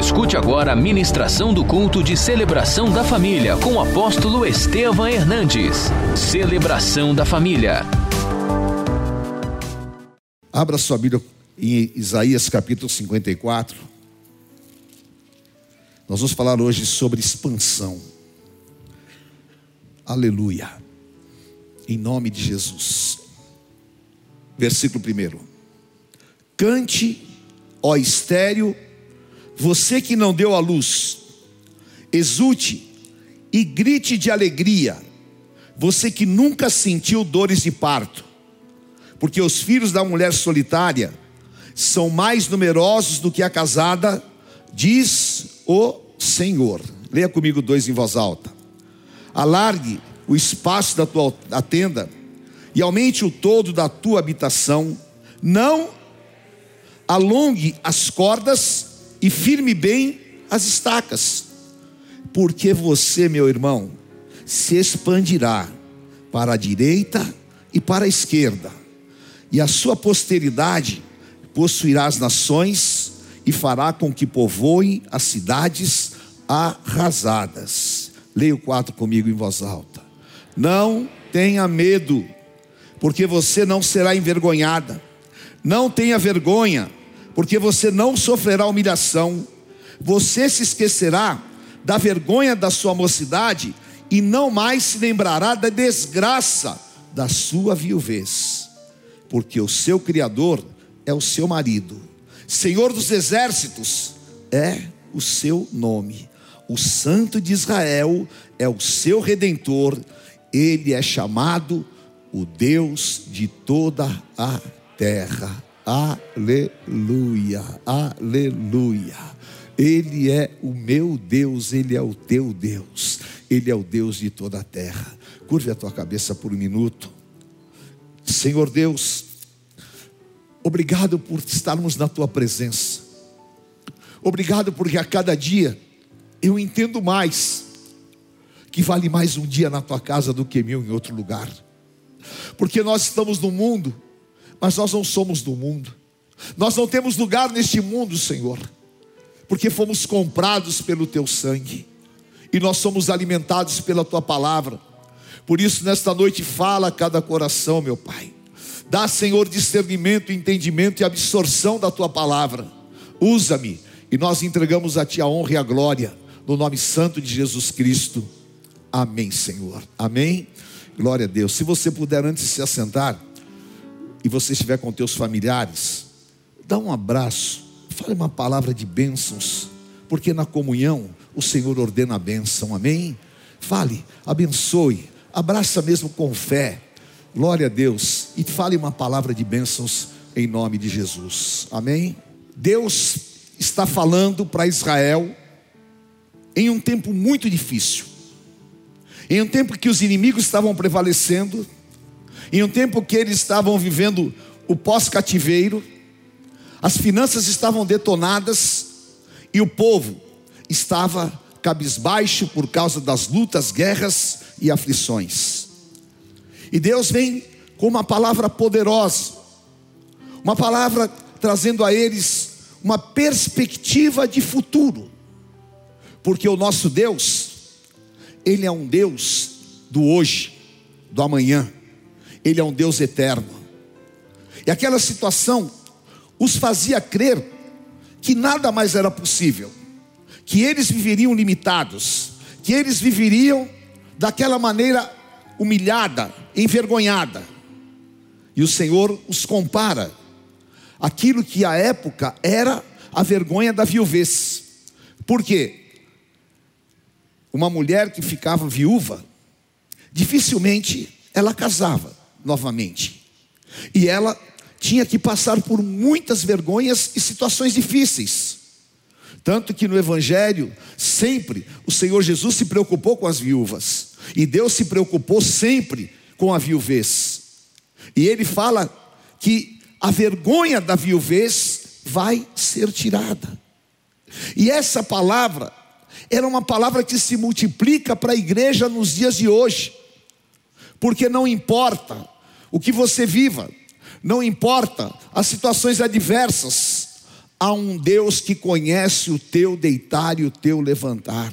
Escute agora a ministração do culto de celebração da família com o apóstolo Estevam Hernandes. Celebração da família. Abra sua Bíblia em Isaías capítulo 54. Nós vamos falar hoje sobre expansão. Aleluia. Em nome de Jesus. Versículo 1. Cante, ó estéreo, você que não deu a luz, exulte e grite de alegria, você que nunca sentiu dores de parto, porque os filhos da mulher solitária são mais numerosos do que a casada, diz o Senhor. Leia comigo dois em voz alta. Alargue o espaço da tua da tenda e aumente o todo da tua habitação. Não alongue as cordas e firme bem as estacas, porque você, meu irmão, se expandirá para a direita e para a esquerda, e a sua posteridade possuirá as nações e fará com que povoem as cidades arrasadas. Leia o 4 comigo em voz alta. Não tenha medo, porque você não será envergonhada. Não tenha vergonha, porque você não sofrerá humilhação. Você se esquecerá da vergonha da sua mocidade e não mais se lembrará da desgraça da sua viuvez, porque o seu Criador é o seu marido, Senhor dos exércitos é o seu nome, o Santo de Israel é o seu redentor, ele é chamado o Deus de toda a terra. Aleluia, aleluia. Ele é o meu Deus, Ele é o teu Deus, Ele é o Deus de toda a terra. Curve a tua cabeça por um minuto. Senhor Deus, obrigado por estarmos na tua presença. Obrigado porque a cada dia eu entendo mais que vale mais um dia na tua casa do que mil em outro lugar. Porque nós estamos no mundo mas nós não somos do mundo. Nós não temos lugar neste mundo, Senhor, porque fomos comprados pelo teu sangue e nós somos alimentados pela tua palavra. Por isso, nesta noite, fala a cada coração, meu Pai. Dá, Senhor, discernimento, entendimento e absorção da tua palavra. Usa-me e nós entregamos a ti a honra e a glória, no nome santo de Jesus Cristo. Amém, Senhor. Amém. Glória a Deus. Se você puder antes de se assentar e você estiver com teus familiares, dá um abraço, fale uma palavra de bênçãos, porque na comunhão o Senhor ordena a bênção, amém? Fale, abençoe, abraça mesmo com fé, glória a Deus, e fale uma palavra de bênçãos em nome de Jesus, amém? Deus está falando para Israel em um tempo muito difícil, em um tempo que os inimigos estavam prevalecendo, em um tempo que eles estavam vivendo o pós-cativeiro, as finanças estavam detonadas e o povo estava cabisbaixo por causa das lutas, guerras e aflições. E Deus vem com uma palavra poderosa, uma palavra trazendo a eles uma perspectiva de futuro, porque o nosso Deus, Ele é um Deus do hoje, do amanhã. Ele é um Deus eterno. E aquela situação os fazia crer que nada mais era possível, que eles viveriam limitados, que eles viveriam daquela maneira humilhada, envergonhada. E o Senhor os compara aquilo que à época era a vergonha da viuvez. Por quê? Uma mulher que ficava viúva, dificilmente ela casava novamente. E ela tinha que passar por muitas vergonhas e situações difíceis. Tanto que no Evangelho, sempre o Senhor Jesus se preocupou com as viúvas, e Deus se preocupou sempre com a viuvez. E ele fala que a vergonha da viuvez vai ser tirada. E essa palavra era uma palavra que se multiplica para a igreja nos dias de hoje, porque não importa o que você viva, não importa as situações adversas, Há um Deus que conhece o teu deitar e o teu levantar.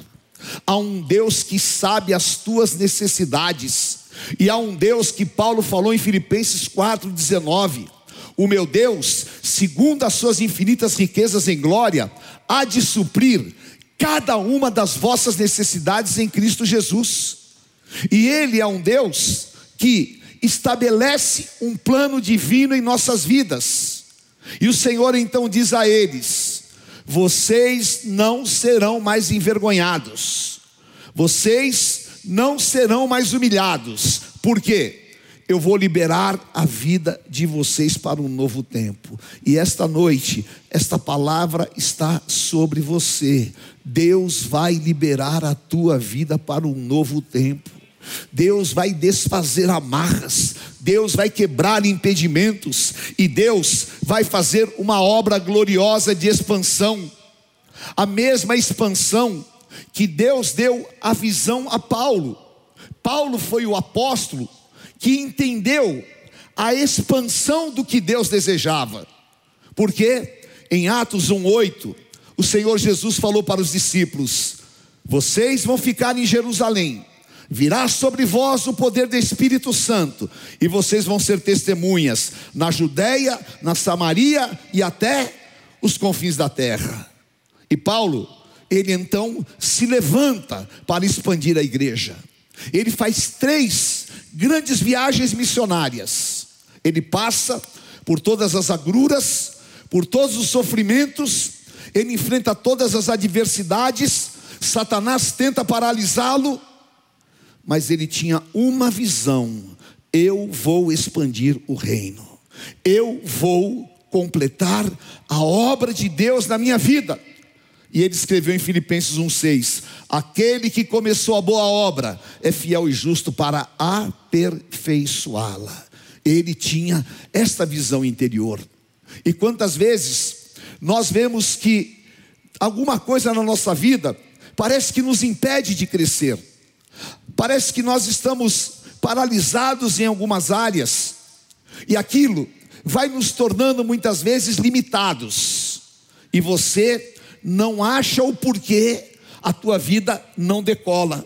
Há um Deus que sabe as tuas necessidades. E há um Deus que Paulo falou em Filipenses 4,19: O meu Deus, segundo as suas infinitas riquezas em glória, há de suprir cada uma das vossas necessidades em Cristo Jesus. E Ele é um Deus que estabelece um plano divino em nossas vidas. E o Senhor então diz a eles: Vocês não serão mais envergonhados, vocês não serão mais humilhados, por quê? Eu vou liberar a vida de vocês para um novo tempo. E esta noite, esta palavra está sobre você. Deus vai liberar a tua vida para um novo tempo. Deus vai desfazer amarras, Deus vai quebrar impedimentos e Deus vai fazer uma obra gloriosa de expansão. A mesma expansão que Deus deu a visão a Paulo. Paulo foi o apóstolo que entendeu a expansão do que Deus desejava. Porque em Atos 1:8, o Senhor Jesus falou para os discípulos: Vocês vão ficar em Jerusalém Virá sobre vós o poder do Espírito Santo, e vocês vão ser testemunhas na Judéia, na Samaria e até os confins da terra. E Paulo, ele então se levanta para expandir a igreja. Ele faz três grandes viagens missionárias. Ele passa por todas as agruras, por todos os sofrimentos, ele enfrenta todas as adversidades. Satanás tenta paralisá-lo, mas ele tinha uma visão: eu vou expandir o reino, eu vou completar a obra de Deus na minha vida. E ele escreveu em Filipenses 1,6: Aquele que começou a boa obra é fiel e justo para aperfeiçoá-la. Ele tinha esta visão interior. E quantas vezes nós vemos que alguma coisa na nossa vida parece que nos impede de crescer. Parece que nós estamos paralisados em algumas áreas, e aquilo vai nos tornando muitas vezes limitados, e você não acha o porquê a tua vida não decola.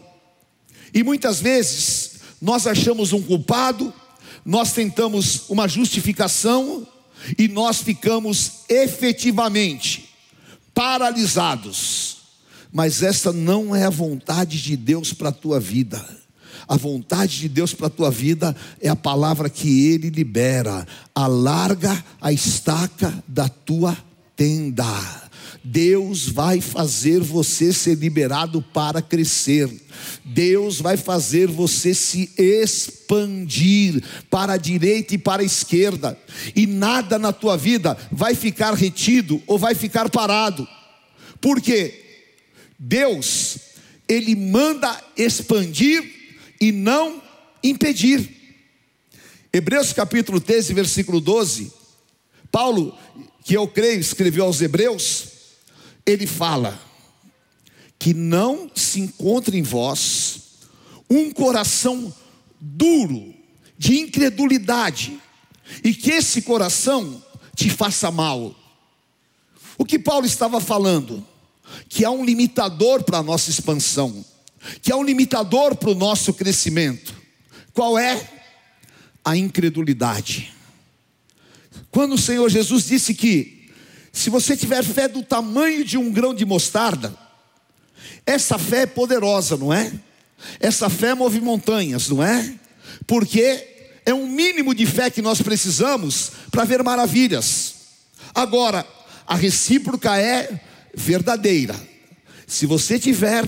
E muitas vezes nós achamos um culpado, nós tentamos uma justificação e nós ficamos efetivamente paralisados mas essa não é a vontade de Deus para a tua vida. A vontade de Deus para a tua vida é a palavra que Ele libera. Alarga a estaca da tua tenda. Deus vai fazer você ser liberado para crescer. Deus vai fazer você se expandir para a direita e para a esquerda. E nada na tua vida vai ficar retido ou vai ficar parado. Por quê? Deus, Ele manda expandir e não impedir. Hebreus capítulo 13, versículo 12. Paulo, que eu creio, escreveu aos Hebreus, ele fala: que não se encontre em vós um coração duro, de incredulidade, e que esse coração te faça mal. O que Paulo estava falando? Que há um limitador para a nossa expansão, que há um limitador para o nosso crescimento. Qual é? A incredulidade. Quando o Senhor Jesus disse que, se você tiver fé do tamanho de um grão de mostarda, essa fé é poderosa, não é? Essa fé move montanhas, não é? Porque é um mínimo de fé que nós precisamos para ver maravilhas. Agora, a recíproca é verdadeira. Se você tiver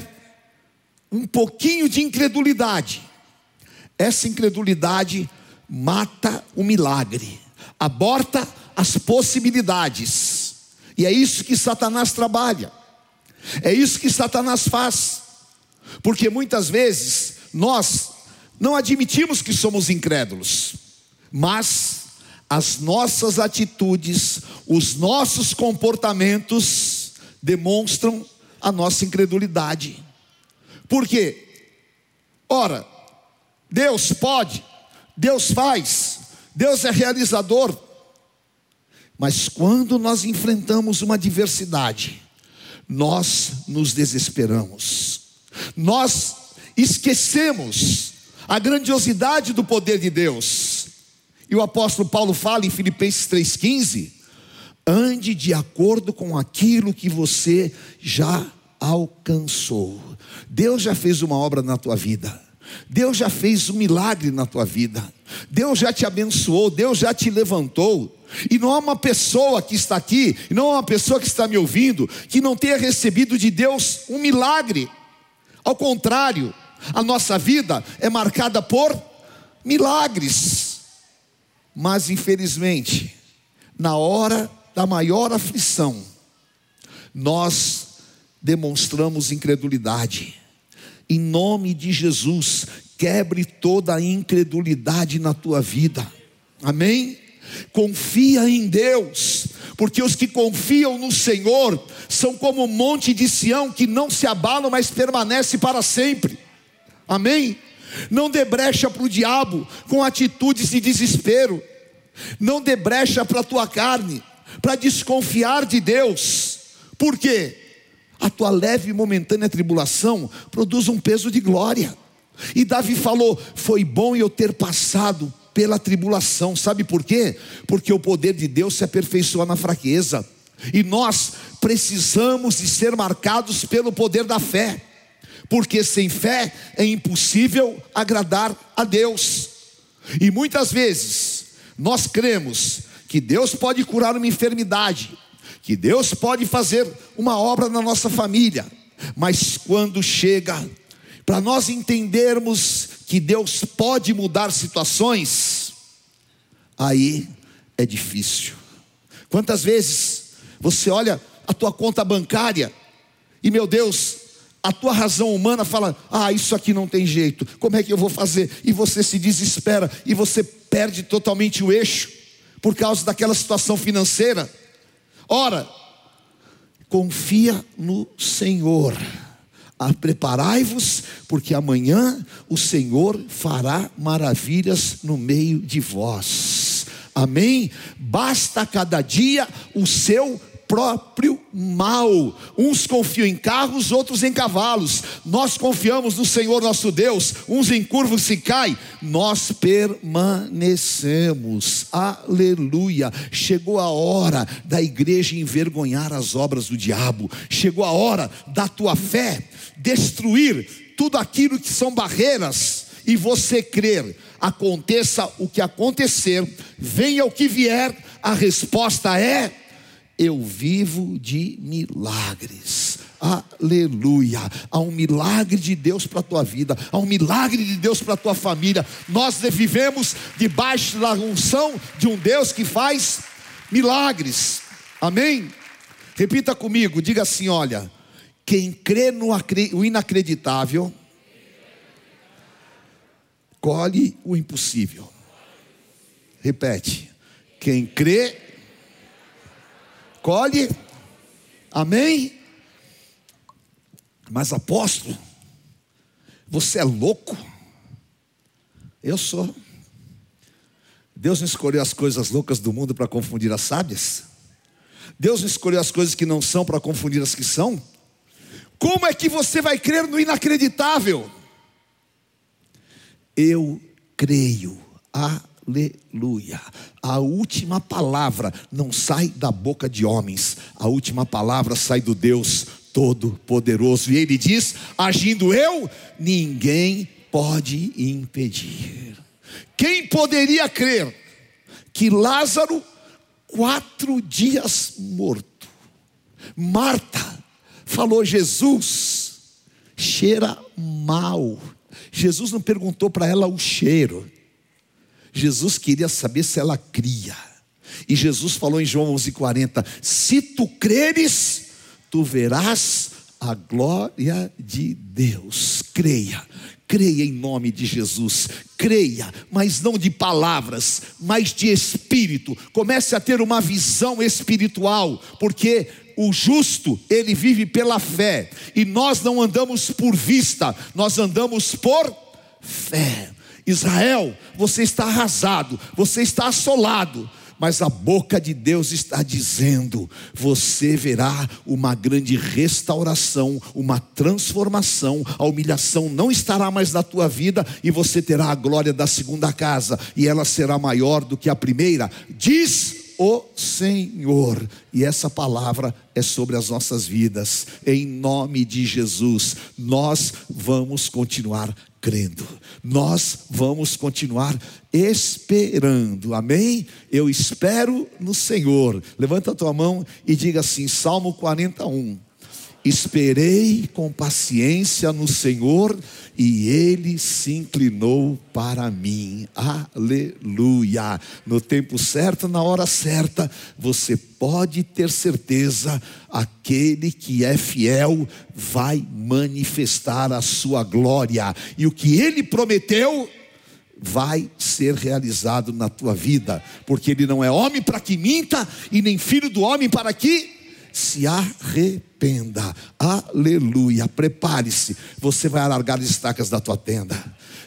um pouquinho de incredulidade, essa incredulidade mata o milagre, aborta as possibilidades. E é isso que Satanás trabalha. É isso que Satanás faz. Porque muitas vezes nós não admitimos que somos incrédulos, mas as nossas atitudes, os nossos comportamentos demonstram a nossa incredulidade. Por quê? Ora, Deus pode, Deus faz, Deus é realizador. Mas quando nós enfrentamos uma adversidade, nós nos desesperamos, nós esquecemos a grandiosidade do poder de Deus. E o apóstolo Paulo fala em Filipenses 3,15: ande de acordo com aquilo que você já alcançou. Deus já fez uma obra na tua vida. Deus já fez um milagre na tua vida. Deus já te abençoou, Deus já te levantou. E não há uma pessoa que está aqui, não há uma pessoa que está me ouvindo, que não tenha recebido de Deus um milagre. Ao contrário, a nossa vida é marcada por milagres. Mas infelizmente, na hora da maior aflição, nós demonstramos incredulidade. Em nome de Jesus, quebre toda a incredulidade na tua vida. Amém? Confia em Deus, porque os que confiam no Senhor são como o monte de Sião que não se abala, mas permanece para sempre. Amém? Não dê brecha para o diabo com atitudes de desespero. Não dê brecha para a tua carne, para desconfiar de Deus. Por quê? A tua leve e momentânea tribulação produz um peso de glória. E Davi falou: Foi bom eu ter passado pela tribulação. Sabe por quê? Porque o poder de Deus se aperfeiçoa na fraqueza. E nós precisamos de ser marcados pelo poder da fé porque sem fé é impossível agradar a Deus. E muitas vezes nós cremos que Deus pode curar uma enfermidade, que Deus pode fazer uma obra na nossa família, mas quando chega para nós entendermos que Deus pode mudar situações, aí é difícil. Quantas vezes você olha a tua conta bancária e meu Deus, a tua razão humana fala: ah, isso aqui não tem jeito, como é que eu vou fazer? E você se desespera e você perde totalmente o eixo por causa daquela situação financeira. Ora, confia no Senhor. Preparai-vos, porque amanhã o Senhor fará maravilhas no meio de vós. Amém? Basta cada dia o seu próprio mal. Uns confiam em carros, outros em cavalos. Nós confiamos no Senhor nosso Deus. Uns em curvas se caem, nós permanecemos. Aleluia. Chegou a hora da igreja envergonhar as obras do diabo. Chegou a hora da tua fé destruir tudo aquilo que são barreiras e você crer, aconteça o que acontecer, venha o que vier, a resposta é eu vivo de milagres. Aleluia. Há um milagre de Deus para a tua vida, há um milagre de Deus para a tua família. Nós vivemos debaixo da unção de um Deus que faz milagres. Amém? Repita comigo, diga assim: olha, quem crê no inacreditável, colhe o impossível. Repete, quem crê colhe. Amém? Mas apóstolo, você é louco? Eu sou. Deus não escolheu as coisas loucas do mundo para confundir as sábias. Deus não escolheu as coisas que não são para confundir as que são. Como é que você vai crer no inacreditável? Eu creio. Ah, Aleluia. A última palavra não sai da boca de homens, a última palavra sai do Deus Todo-Poderoso. E ele diz: agindo eu, ninguém pode impedir. Quem poderia crer que Lázaro, quatro dias morto, Marta falou: Jesus, cheira mal. Jesus não perguntou para ela o cheiro. Jesus queria saber se ela cria. E Jesus falou em João 11:40: Se tu creres, tu verás a glória de Deus. Creia, creia em nome de Jesus. Creia, mas não de palavras, mas de espírito. Comece a ter uma visão espiritual, porque o justo, ele vive pela fé, e nós não andamos por vista, nós andamos por fé. Israel, você está arrasado, você está assolado, mas a boca de Deus está dizendo: você verá uma grande restauração, uma transformação, a humilhação não estará mais na tua vida e você terá a glória da segunda casa, e ela será maior do que a primeira. Diz o Senhor. E essa palavra é sobre as nossas vidas. Em nome de Jesus, nós vamos continuar crendo. Nós vamos continuar esperando. Amém? Eu espero no Senhor. Levanta a tua mão e diga assim: Salmo 41. Esperei com paciência no Senhor e ele se inclinou para mim. Aleluia. No tempo certo, na hora certa, você pode ter certeza, aquele que é fiel vai manifestar a sua glória, e o que ele prometeu vai ser realizado na tua vida, porque ele não é homem para que minta e nem filho do homem para que se arrependa. Aleluia. Prepare-se. Você vai alargar as estacas da tua tenda.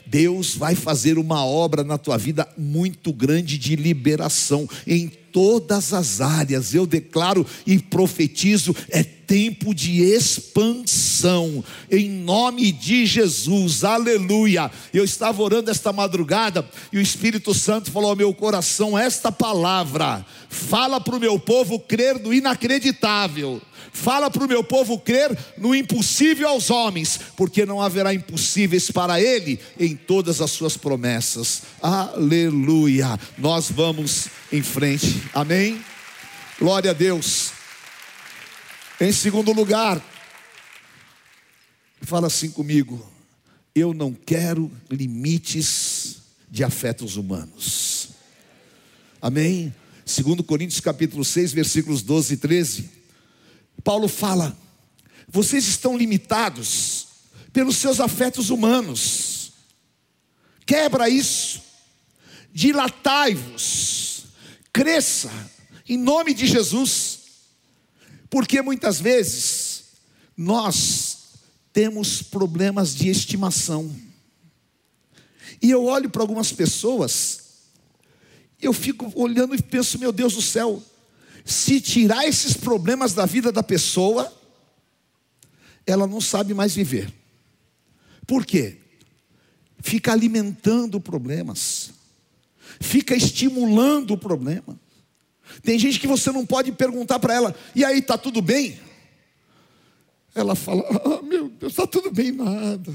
Deus vai fazer uma obra na tua vida muito grande de liberação em todas as áreas. Eu declaro e profetizo: é tempo de expansão, em nome de Jesus, aleluia. Eu estava orando esta madrugada e o Espírito Santo falou ao meu coração: esta palavra, fala para o meu povo crer no inacreditável. Fala para o meu povo crer no impossível aos homens, porque não haverá impossíveis para ele em todas as suas promessas. Aleluia. Nós vamos em frente. Amém. Glória a Deus. Em segundo lugar, fala assim comigo: eu não quero limites de afetos humanos. Amém? Segundo Coríntios capítulo 6, versículos 12 e 13. Paulo fala: vocês estão limitados pelos seus afetos humanos. Quebra isso. Dilatai-vos. Cresça em nome de Jesus. Porque muitas vezes nós temos problemas de estimação. E eu olho para algumas pessoas, eu fico olhando e penso, meu Deus do céu, se tirar esses problemas da vida da pessoa, ela não sabe mais viver. Por quê? Fica alimentando problemas, fica estimulando o problema. Tem gente que você não pode perguntar para ela, e aí, está tudo bem? Ela fala, ah, meu Deus, está tudo bem nada.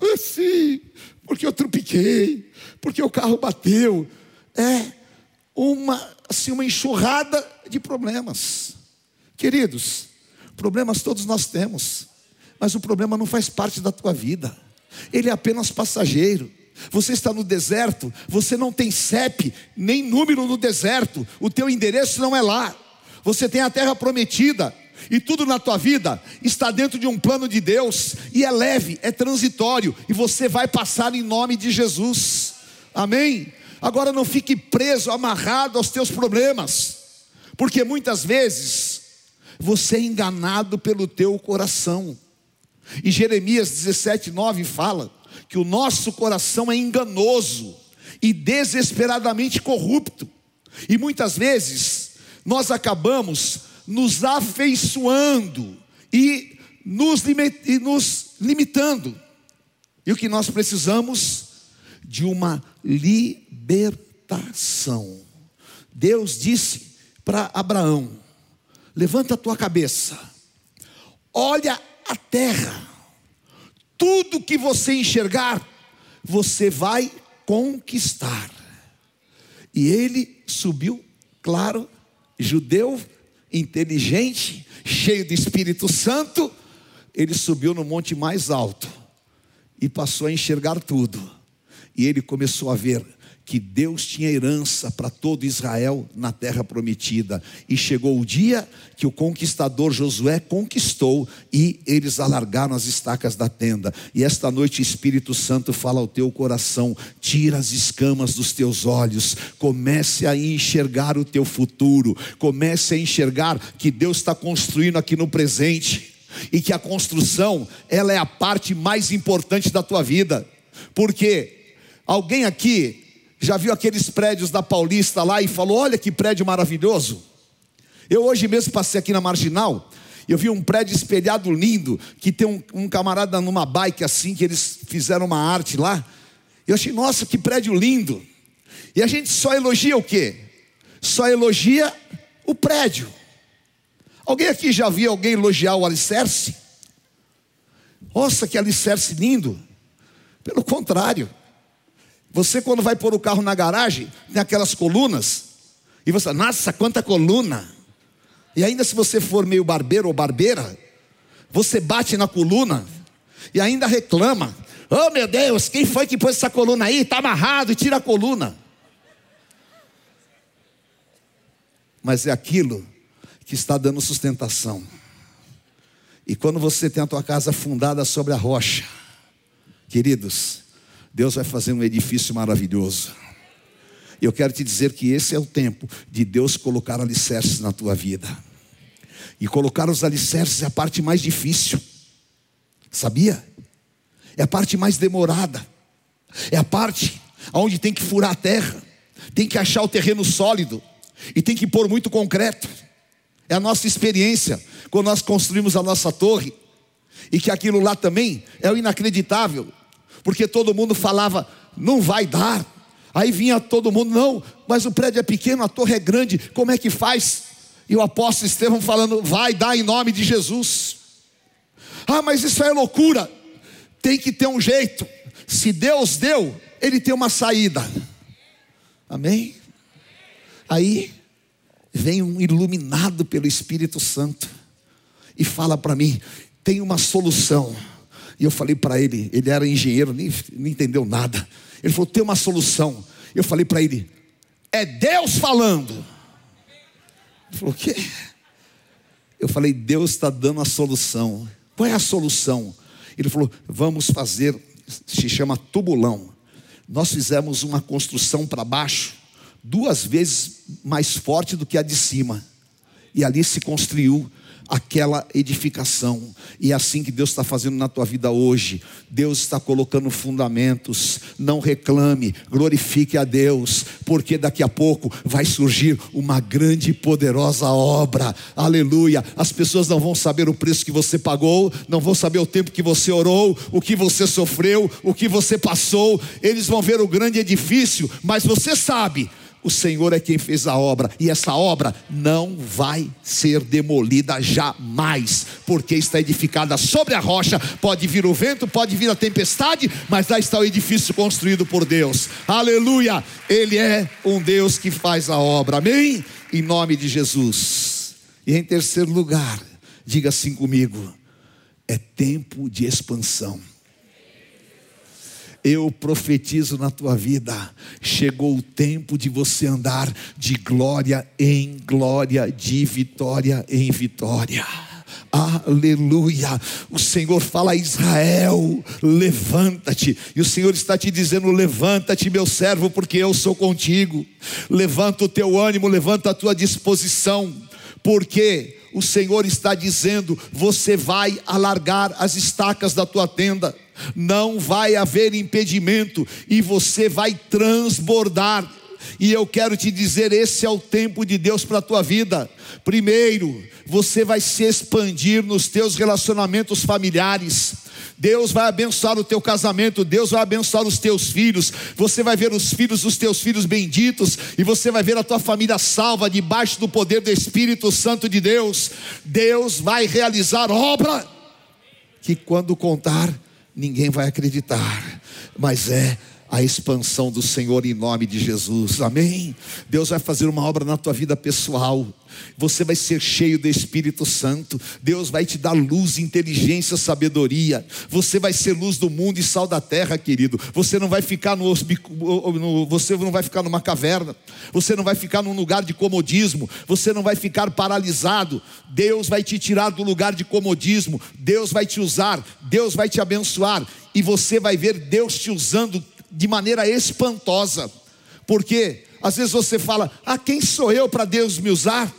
Ah, sim, porque eu tropiquei, porque o carro bateu. É uma, assim, uma enxurrada de problemas. Queridos, problemas todos nós temos, mas o problema não faz parte da tua vida, ele é apenas passageiro. Você está no deserto, você não tem CEP, nem número no deserto, o teu endereço não é lá. Você tem a terra prometida, e tudo na tua vida está dentro de um plano de Deus, e é leve, é transitório, e você vai passar em nome de Jesus. Amém? Agora não fique preso, amarrado aos teus problemas, porque muitas vezes você é enganado pelo teu coração. E Jeremias 17, 9 fala: que o nosso coração é enganoso e desesperadamente corrupto. E muitas vezes nós acabamos nos afeiçoando e nos, e nos limitando. E o que nós precisamos? De uma libertação. Deus disse para Abraão: levanta a tua cabeça, olha a terra tudo que você enxergar, você vai conquistar. E ele subiu, claro, judeu, inteligente, cheio do Espírito Santo, ele subiu no monte mais alto e passou a enxergar tudo. E ele começou a ver que Deus tinha herança para todo Israel na terra prometida. E chegou o dia que o conquistador Josué conquistou e eles alargaram as estacas da tenda. E esta noite o Espírito Santo fala ao teu coração: tira as escamas dos teus olhos, comece a enxergar o teu futuro, comece a enxergar que Deus está construindo aqui no presente. E que a construção, ela é a parte mais importante da tua vida. Porque alguém aqui já viu aqueles prédios da Paulista lá e falou: Olha que prédio maravilhoso. Eu hoje mesmo passei aqui na Marginal, eu vi um prédio espelhado lindo, que tem um, um camarada numa bike assim, que eles fizeram uma arte lá. Eu achei, nossa, que prédio lindo. E a gente só elogia o quê? Só elogia o prédio. Alguém aqui já viu alguém elogiar o alicerce? Nossa, que alicerce lindo. Pelo contrário, você quando vai pôr o carro na garagem, tem aquelas colunas, e você, nossa, quanta coluna. E ainda se você for meio barbeiro ou barbeira, você bate na coluna e ainda reclama. Oh meu Deus, quem foi que pôs essa coluna aí? Está amarrado e tira a coluna. Mas é aquilo que está dando sustentação. E quando você tem a tua casa fundada sobre a rocha, queridos, Deus vai fazer um edifício maravilhoso. E eu quero te dizer que esse é o tempo de Deus colocar alicerces na tua vida. E colocar os alicerces é a parte mais difícil. Sabia? É a parte mais demorada. É a parte onde tem que furar a terra, tem que achar o terreno sólido e tem que pôr muito concreto. É a nossa experiência quando nós construímos a nossa torre. E que aquilo lá também é o inacreditável, porque todo mundo falava, não vai dar. Aí vinha todo mundo, não, mas o prédio é pequeno, a torre é grande, como é que faz? E o apóstolo Estevão falando, vai dar em nome de Jesus. Ah, mas isso é loucura. Tem que ter um jeito. Se Deus deu, Ele tem uma saída. Amém? Aí vem um iluminado pelo Espírito Santo e fala para mim: tem uma solução. E eu falei para ele, ele era engenheiro, nem, nem entendeu nada. Ele falou: tem uma solução. Eu falei para ele: é Deus falando. Ele falou: o quê? Eu falei: Deus está dando a solução. Qual é a solução? Ele falou: vamos fazer, se chama tubulão. Nós fizemos uma construção para baixo duas vezes mais forte do que a de cima. E ali se construiu aquela edificação. E é assim que Deus está fazendo na tua vida hoje. Deus está colocando fundamentos. Não reclame, glorifique a Deus, porque daqui a pouco vai surgir uma grande e poderosa obra. Aleluia. As pessoas não vão saber o preço que você pagou, não vão saber o tempo que você orou, o que você sofreu, o que você passou. Eles vão ver o grande edifício, mas você sabe o Senhor é quem fez a obra, e essa obra não vai ser demolida jamais, porque está edificada sobre a rocha. Pode vir o vento, pode vir a tempestade, mas lá está o edifício construído por Deus. Aleluia! Ele é um Deus que faz a obra, amém? Em nome de Jesus. E em terceiro lugar, diga assim comigo: é tempo de expansão eu profetizo na tua vida, chegou o tempo de você andar de glória em glória, de vitória em vitória. Aleluia. O Senhor fala a Israel: levanta-te. E o Senhor está te dizendo: levanta-te, meu servo, porque eu sou contigo. Levanta o teu ânimo, levanta a tua disposição, porque o Senhor está dizendo: você vai alargar as estacas da tua tenda não vai haver impedimento e você vai transbordar. E eu quero te dizer: esse é o tempo de Deus para a tua vida. Primeiro, você vai se expandir nos teus relacionamentos familiares. Deus vai abençoar o teu casamento, Deus vai abençoar os teus filhos. Você vai ver os filhos dos teus filhos benditos e você vai ver a tua família salva debaixo do poder do Espírito Santo de Deus. Deus vai realizar obra que quando contar ninguém vai acreditar, mas é a expansão do Senhor em nome de Jesus, amém? Deus vai fazer uma obra na tua vida pessoal, você vai ser cheio do Espírito Santo, Deus vai te dar luz, inteligência, sabedoria, você vai ser luz do mundo e sal da terra, querido. Você não vai ficar no, no, você não vai ficar numa caverna, você não vai ficar num lugar de comodismo, você não vai ficar paralisado. Deus vai te tirar do lugar de comodismo, Deus vai te usar, Deus vai te abençoar. E você vai ver Deus te usando de maneira espantosa. Porque às vezes você fala: "Ah, quem sou eu para Deus me usar?"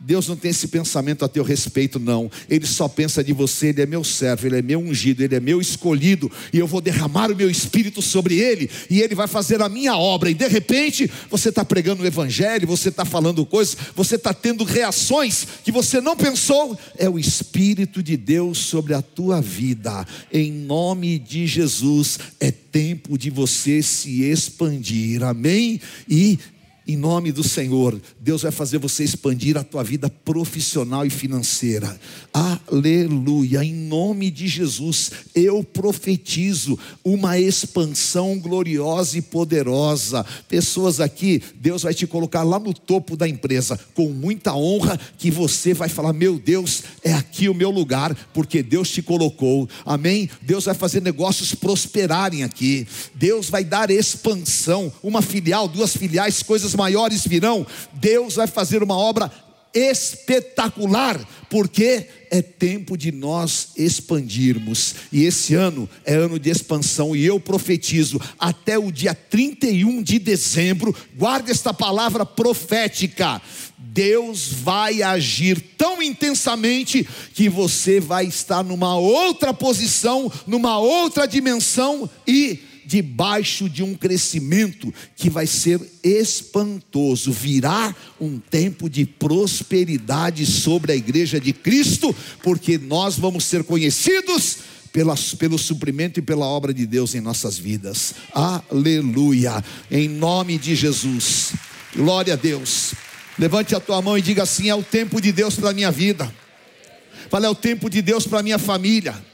Deus não tem esse pensamento a teu respeito, não. Ele só pensa de você, ele é meu servo, ele é meu ungido, ele é meu escolhido, e eu vou derramar o meu espírito sobre ele, e ele vai fazer a minha obra. E de repente, você está pregando o evangelho, você está falando coisas, você está tendo reações que você não pensou. É o Espírito de Deus sobre a tua vida. Em nome de Jesus, é tempo de você se expandir. Amém? E em nome do Senhor, Deus vai fazer você expandir a tua vida profissional e financeira. Aleluia. Em nome de Jesus, eu profetizo uma expansão gloriosa e poderosa. Pessoas aqui, Deus vai te colocar lá no topo da empresa, com muita honra, que você vai falar: Meu Deus, é aqui o meu lugar, porque Deus te colocou. Amém? Deus vai fazer negócios prosperarem aqui. Deus vai dar expansão, uma filial, duas filiais, coisas maiores virão. Deus vai fazer uma obra espetacular, porque é tempo de nós expandirmos. E esse ano é ano de expansão, e eu profetizo até o dia 31 de dezembro, guarde esta palavra profética. Deus vai agir tão intensamente que você vai estar numa outra posição, numa outra dimensão e debaixo de um crescimento que vai ser espantoso. Virá um tempo de prosperidade sobre a igreja de Cristo, porque nós vamos ser conhecidos pela, pelo suprimento e pela obra de Deus em nossas vidas. Aleluia. Em nome de Jesus. Glória a Deus. Levante a tua mão e diga assim: é o tempo de Deus para a minha vida. Fala, é o tempo de Deus para a minha família.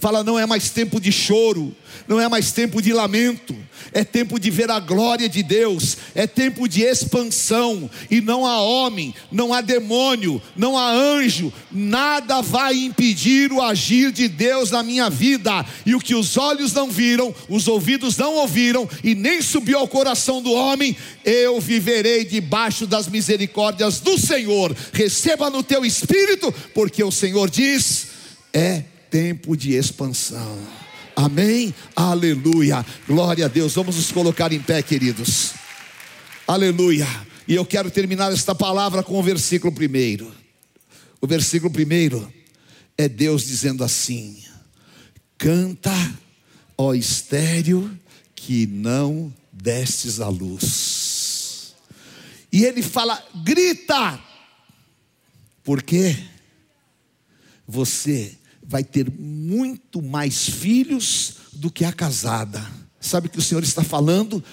Fala, não é mais tempo de choro, não é mais tempo de lamento, é tempo de ver a glória de Deus, é tempo de expansão, e não há homem, não há demônio, não há anjo, nada vai impedir o agir de Deus na minha vida, e o que os olhos não viram, os ouvidos não ouviram, e nem subiu ao coração do homem, eu viverei debaixo das misericórdias do Senhor. Receba no teu espírito, porque o Senhor diz: é tempo de expansão. Amém? Aleluia. Glória a Deus. Vamos nos colocar em pé, queridos. Aleluia. E eu quero terminar esta palavra com o versículo primeiro. O versículo primeiro é Deus dizendo assim: Canta, ó estéreo, que não destes a luz. E ele fala: grita, porque você vai ter muito mais filhos do que a casada. Sabe o que o Senhor está falando?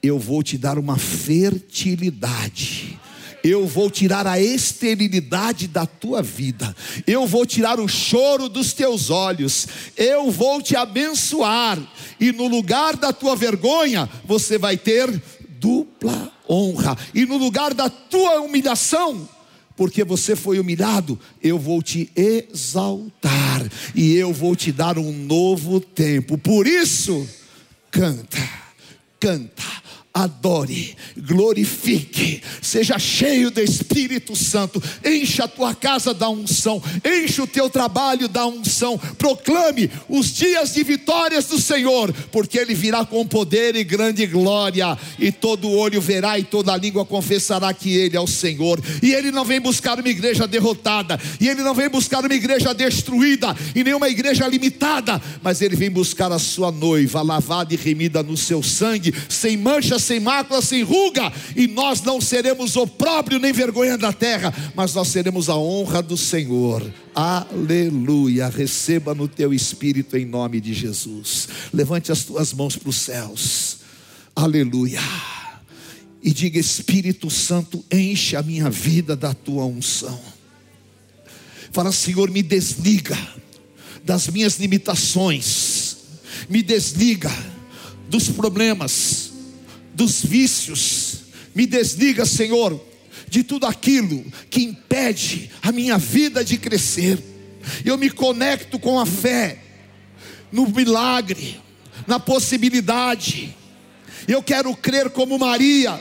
Eu vou te dar uma fertilidade. Eu vou tirar a esterilidade da tua vida. Eu vou tirar o choro dos teus olhos. Eu vou te abençoar. E no lugar da tua vergonha, você vai ter dupla honra. E no lugar da tua humilhação, porque você foi humilhado, eu vou te exaltar e eu vou te dar um novo tempo. Por isso, canta, canta adore, glorifique, seja cheio do Espírito Santo, encha a tua casa da unção, encha o teu trabalho da unção, proclame os dias de vitórias do Senhor, porque Ele virá com poder e grande glória, e todo olho verá e toda língua confessará que Ele é o Senhor, e Ele não vem buscar uma igreja derrotada, e Ele não vem buscar uma igreja destruída, e nenhuma igreja limitada, mas Ele vem buscar a sua noiva, lavada e remida no seu sangue, sem manchas sem mácula, sem ruga, e nós não seremos opróbrio nem vergonha da terra, mas nós seremos a honra do Senhor. Aleluia. Receba no teu espírito em nome de Jesus. Levante as tuas mãos para os céus. Aleluia. E diga: Espírito Santo, enche a minha vida da tua unção. Fala, Senhor, me desliga das minhas limitações, me desliga dos problemas, dos vícios. Me desliga, Senhor, de tudo aquilo que impede a minha vida de crescer. Eu me conecto com a fé no milagre, na possibilidade. Eu quero crer como Maria.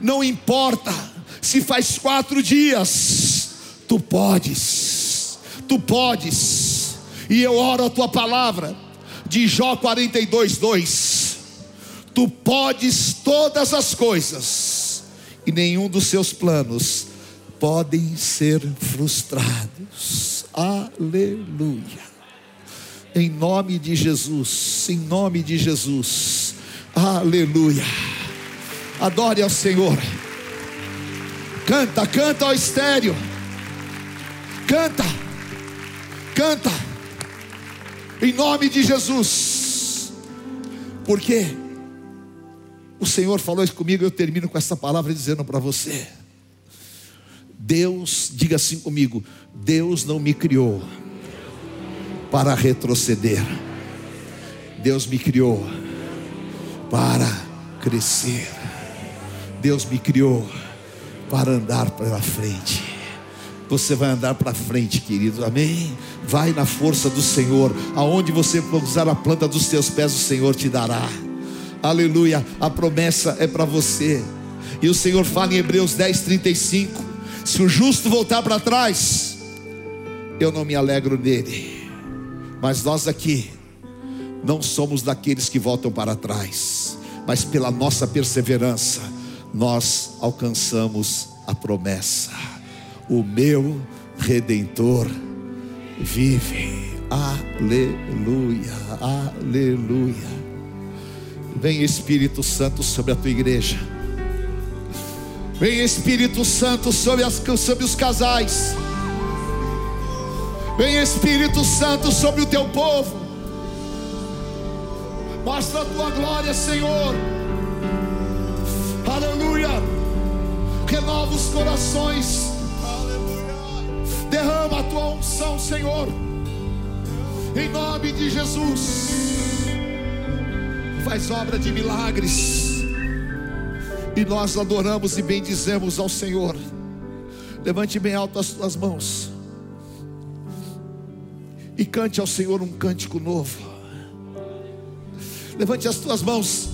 Não importa se faz quatro dias, tu podes, tu podes. E eu oro a tua palavra de Jó 42, 2 tu podes todas as coisas, e nenhum dos seus planos podem ser frustrados. Aleluia. Em nome de Jesus, em nome de Jesus. Aleluia. Adore ao Senhor. Canta, canta ao estéreo. Canta, canta. Em nome de Jesus. Porque o Senhor falou isso comigo, eu termino com essa palavra dizendo para você. Deus, diga assim comigo: Deus não me criou para retroceder. Deus me criou para crescer. Deus me criou para andar para frente. Você vai andar para frente, querido. Amém. Vai na força do Senhor. Aonde você usar a planta dos teus pés, o Senhor te dará. Aleluia. A promessa é para você. E o Senhor fala em Hebreus 10, 35. Se o justo voltar para trás, eu não me alegro nele. Mas nós aqui não somos daqueles que voltam para trás, mas pela nossa perseverança, nós alcançamos a promessa. O meu redentor vive. Aleluia, aleluia. Vem Espírito Santo sobre a tua igreja. Vem Espírito Santo sobre, as, sobre os casais. Vem Espírito Santo sobre o teu povo. Mostra a tua glória, Senhor. Aleluia. Renova os corações. Derrama a tua unção, Senhor. Em nome de Jesus. Faz obra de milagres. E nós adoramos e bendizemos ao Senhor. Levante bem alto as tuas mãos. E cante ao Senhor um cântico novo. Levante as tuas mãos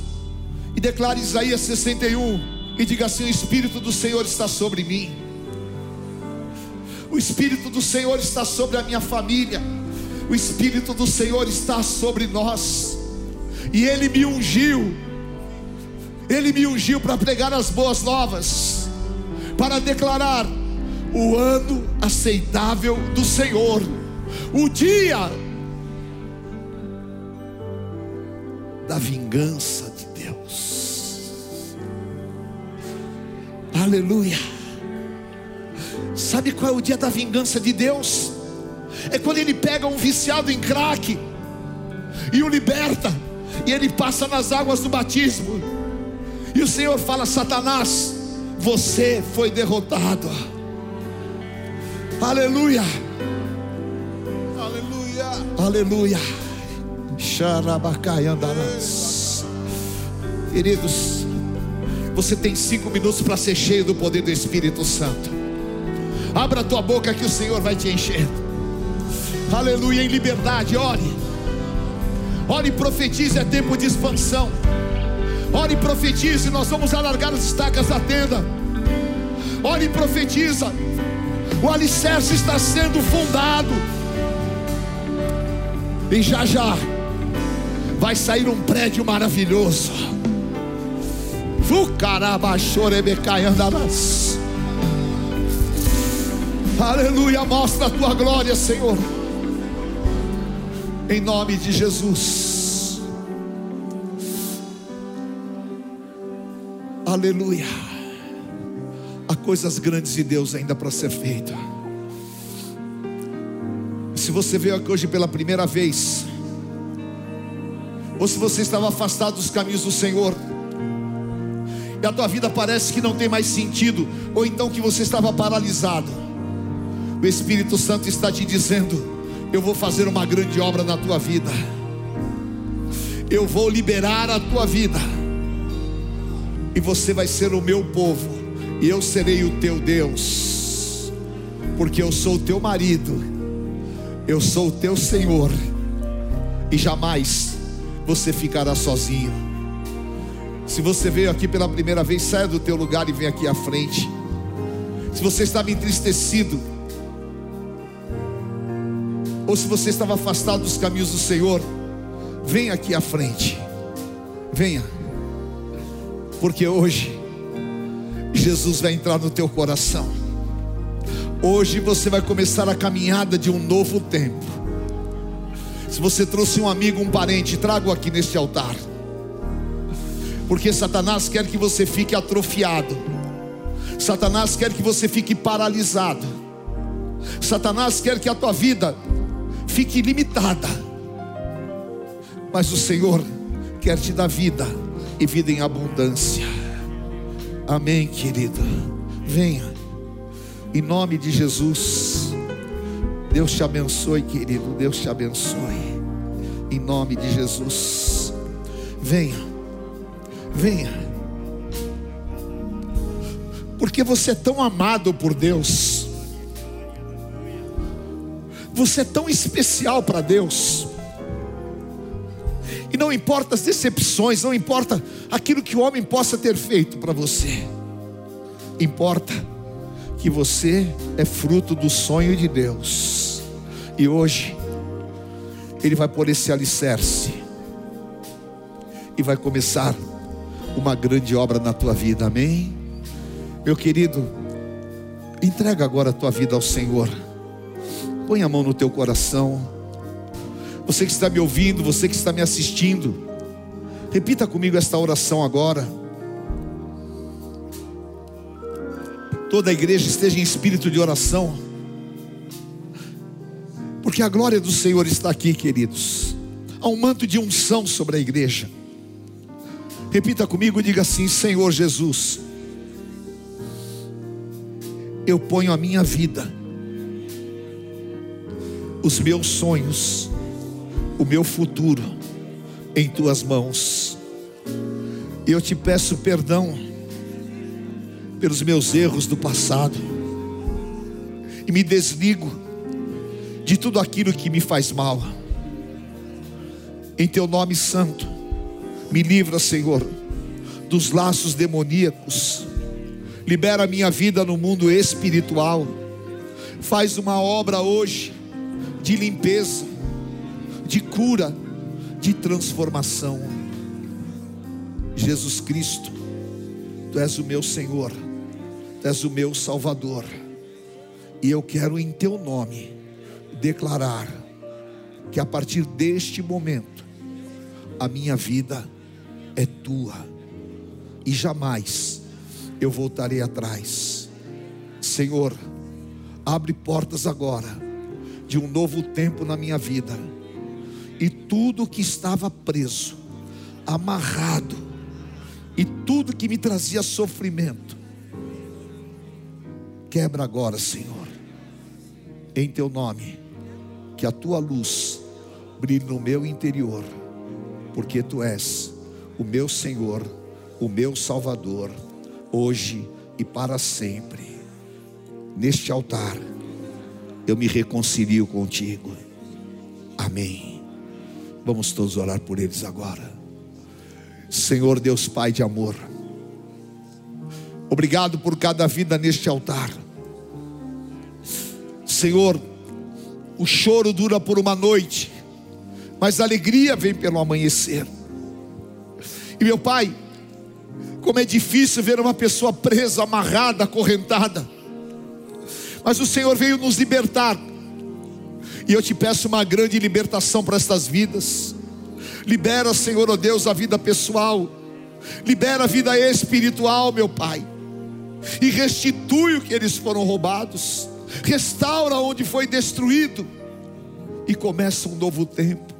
e declare Isaías 61 e diga assim: O Espírito do Senhor está sobre mim. O Espírito do Senhor está sobre a minha família. O Espírito do Senhor está sobre nós. E Ele me ungiu. Ele me ungiu para pregar as boas novas, para declarar o ano aceitável do Senhor, o dia da vingança de Deus. Aleluia. Sabe qual é o dia da vingança de Deus? É quando ele pega um viciado em crack e o liberta, e ele passa nas águas do batismo. E o Senhor fala: Satanás, você foi derrotado. Aleluia. Aleluia. Aleluia. Queridos, você tem cinco minutos para ser cheio do poder do Espírito Santo. Abra a tua boca que o Senhor vai te encher. Aleluia, em liberdade, ore. Ore e profetize, é tempo de expansão. Ore e profetize, nós vamos alargar as estacas da tenda. Ore e profetiza. O alicerce está sendo fundado. E já já vai sair um prédio maravilhoso. Aleluia, mostra a tua glória, Senhor. Em nome de Jesus. Aleluia. Há coisas grandes de Deus ainda para ser feita. Se você veio aqui hoje pela primeira vez, ou se você estava afastado dos caminhos do Senhor, e a tua vida parece que não tem mais sentido, ou então que você estava paralisado, o Espírito Santo está te dizendo: Eu vou fazer uma grande obra na tua vida, eu vou liberar a tua vida, e você vai ser o meu povo, e eu serei o teu Deus, porque eu sou o teu marido, eu sou o teu Senhor, e jamais você ficará sozinho. Se você veio aqui pela primeira vez, saia do teu lugar e vem aqui à frente. Se você estava entristecido, ou se você estava afastado dos caminhos do Senhor, venha aqui à frente. Venha. Porque hoje Jesus vai entrar no teu coração. Hoje você vai começar a caminhada de um novo tempo. Se você trouxe um amigo, um parente, traga-o aqui neste altar. Porque Satanás quer que você fique atrofiado. Satanás quer que você fique paralisado. Satanás quer que a tua vida fique limitada. Mas o Senhor quer te dar vida e vida em abundância. Amém, querido. Venha. Em nome de Jesus. Deus te abençoe, querido. Deus te abençoe. Em nome de Jesus. Venha. Venha. Porque você é tão amado por Deus. Você é tão especial para Deus. E não importa as decepções, não importa aquilo que o homem possa ter feito para você. Importa que você é fruto do sonho de Deus. E hoje, Ele vai pôr esse alicerce. E vai começar uma grande obra na tua vida, amém? Meu querido, entrega agora a tua vida ao Senhor. Põe a mão no teu coração. Você que está me ouvindo, você que está me assistindo, repita comigo esta oração agora. toda a igreja esteja em espírito de oração, porque a glória do Senhor está aqui, queridos. Há um manto de unção sobre a igreja. Repita comigo, diga assim: Senhor Jesus, eu ponho a minha vida, os meus sonhos, o meu futuro em tuas mãos. Eu te peço perdão pelos meus erros do passado e me desligo de tudo aquilo que me faz mal. Em teu nome santo, me livra, Senhor, dos laços demoníacos. Libera minha vida no mundo espiritual. Faz uma obra hoje de limpeza, de cura, de transformação. Jesus Cristo, Tu és o meu Senhor Tu és o meu Salvador. E eu quero em teu nome declarar que a partir deste momento a minha vida é tua e jamais eu voltarei atrás. Senhor, abre portas agora de um novo tempo na minha vida. E tudo que estava preso, amarrado, e tudo que me trazia sofrimento, Quebra agora, Senhor, em teu nome, que a tua luz brilhe no meu interior, porque tu és o meu Senhor, o meu Salvador, hoje e para sempre. Neste altar, eu me reconcilio contigo. Amém. Vamos todos orar por eles agora. Senhor Deus Pai de amor, obrigado por cada vida neste altar. Senhor, o choro dura por uma noite, mas a alegria vem pelo amanhecer. E meu Pai, como é difícil ver uma pessoa presa, amarrada, acorrentada, mas o Senhor veio nos libertar, e eu te peço uma grande libertação para estas vidas. Libera, Senhor, ó oh Deus, a vida pessoal, libera a vida espiritual, meu Pai, e restitui o que eles foram roubados restaura onde foi destruído e começa um novo tempo.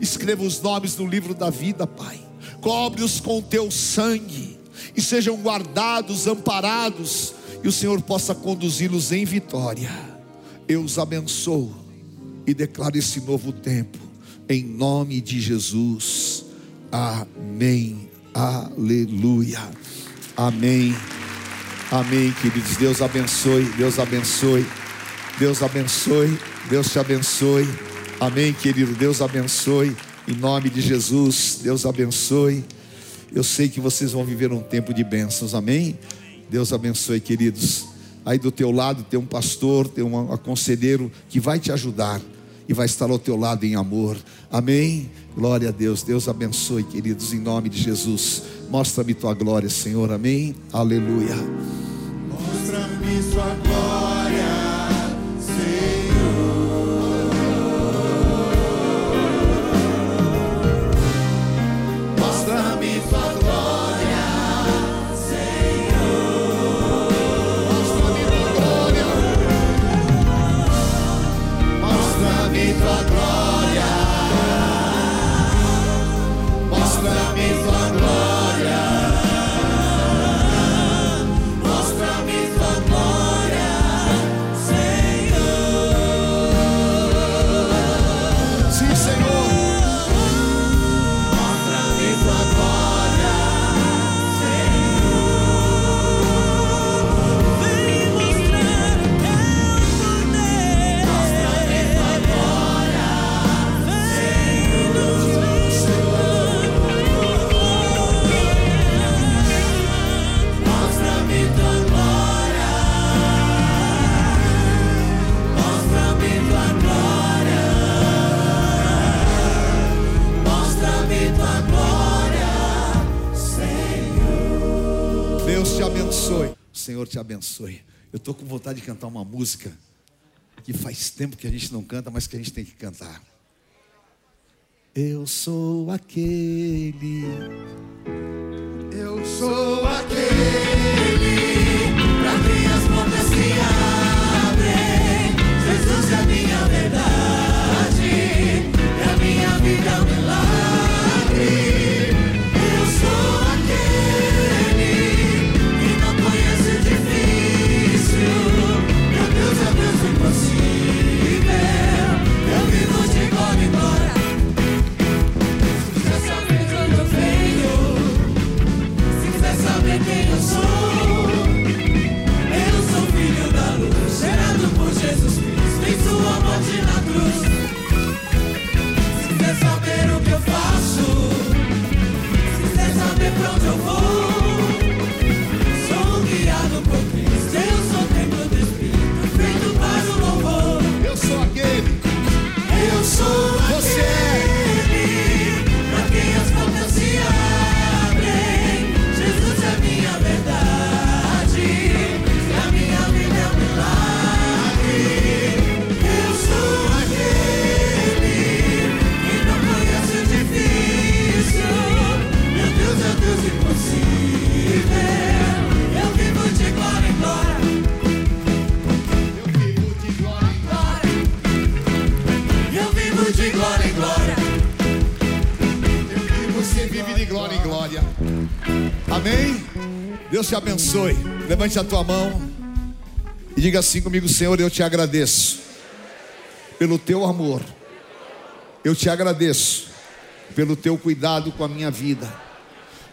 Escreva os nomes no livro da vida, Pai. Cobre-os com teu sangue e sejam guardados, amparados, e o Senhor possa conduzi-los em vitória. Eu os abençoo e declaro esse novo tempo, em nome de Jesus. Amém. Aleluia. Amém. Amém, queridos. Deus abençoe, Deus abençoe, Deus abençoe, Deus te abençoe. Amém, querido. Deus abençoe. Em nome de Jesus, Deus abençoe. Eu sei que vocês vão viver um tempo de bênçãos. Amém. Deus abençoe, queridos. Aí do teu lado tem um pastor, tem um aconselheiro que vai te ajudar e vai estar ao teu lado em amor. Amém. Glória a Deus. Deus abençoe, queridos, em nome de Jesus. Mostra-me tua glória, Senhor. Amém. Aleluia. Mostra-me sua glória. Abençoe. Eu estou com vontade de cantar uma música que faz tempo que a gente não canta, mas que a gente tem que cantar. Eu sou aquele. Eu sou aquele para quem as portas se abrem. Jesus é a minha verdade, abençoe. Levante a tua mão e diga assim comigo: Senhor, eu te agradeço pelo teu amor. Eu te agradeço pelo teu cuidado com a minha vida.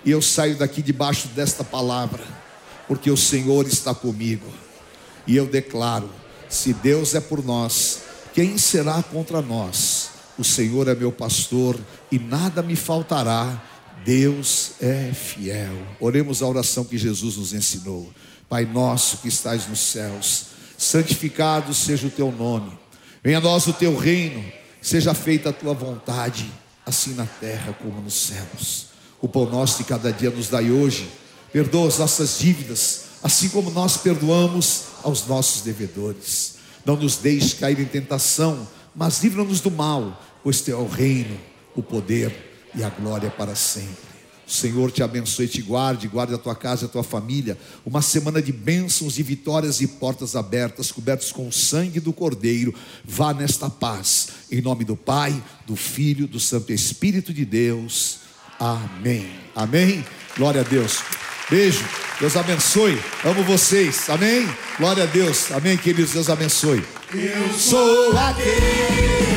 E eu saio daqui debaixo desta palavra, porque o Senhor está comigo. E eu declaro: se Deus é por nós, quem será contra nós? O Senhor é meu pastor e nada me faltará. Deus é fiel. Oremos a oração que Jesus nos ensinou. Pai nosso que estás nos céus, santificado seja o teu nome. Venha a nós o teu reino, seja feita a tua vontade, assim na terra como nos céus. O pão nosso de cada dia nos dai hoje. Perdoa as nossas dívidas, assim como nós perdoamos aos nossos devedores. Não nos deixes cair em tentação, mas livra-nos do mal, pois teu é o reino, o poder e a glória para sempre. O Senhor te abençoe te guarde, guarde a tua casa e a tua família. Uma semana de bênçãos e vitórias e portas abertas, cobertos com o sangue do Cordeiro. Vá nesta paz, em nome do Pai, do Filho, do Santo Espírito de Deus. Amém. Amém. Glória a Deus. Beijo. Deus abençoe. Amo vocês. Amém. Glória a Deus. Amém, queridos. Deus abençoe. Eu sou aquele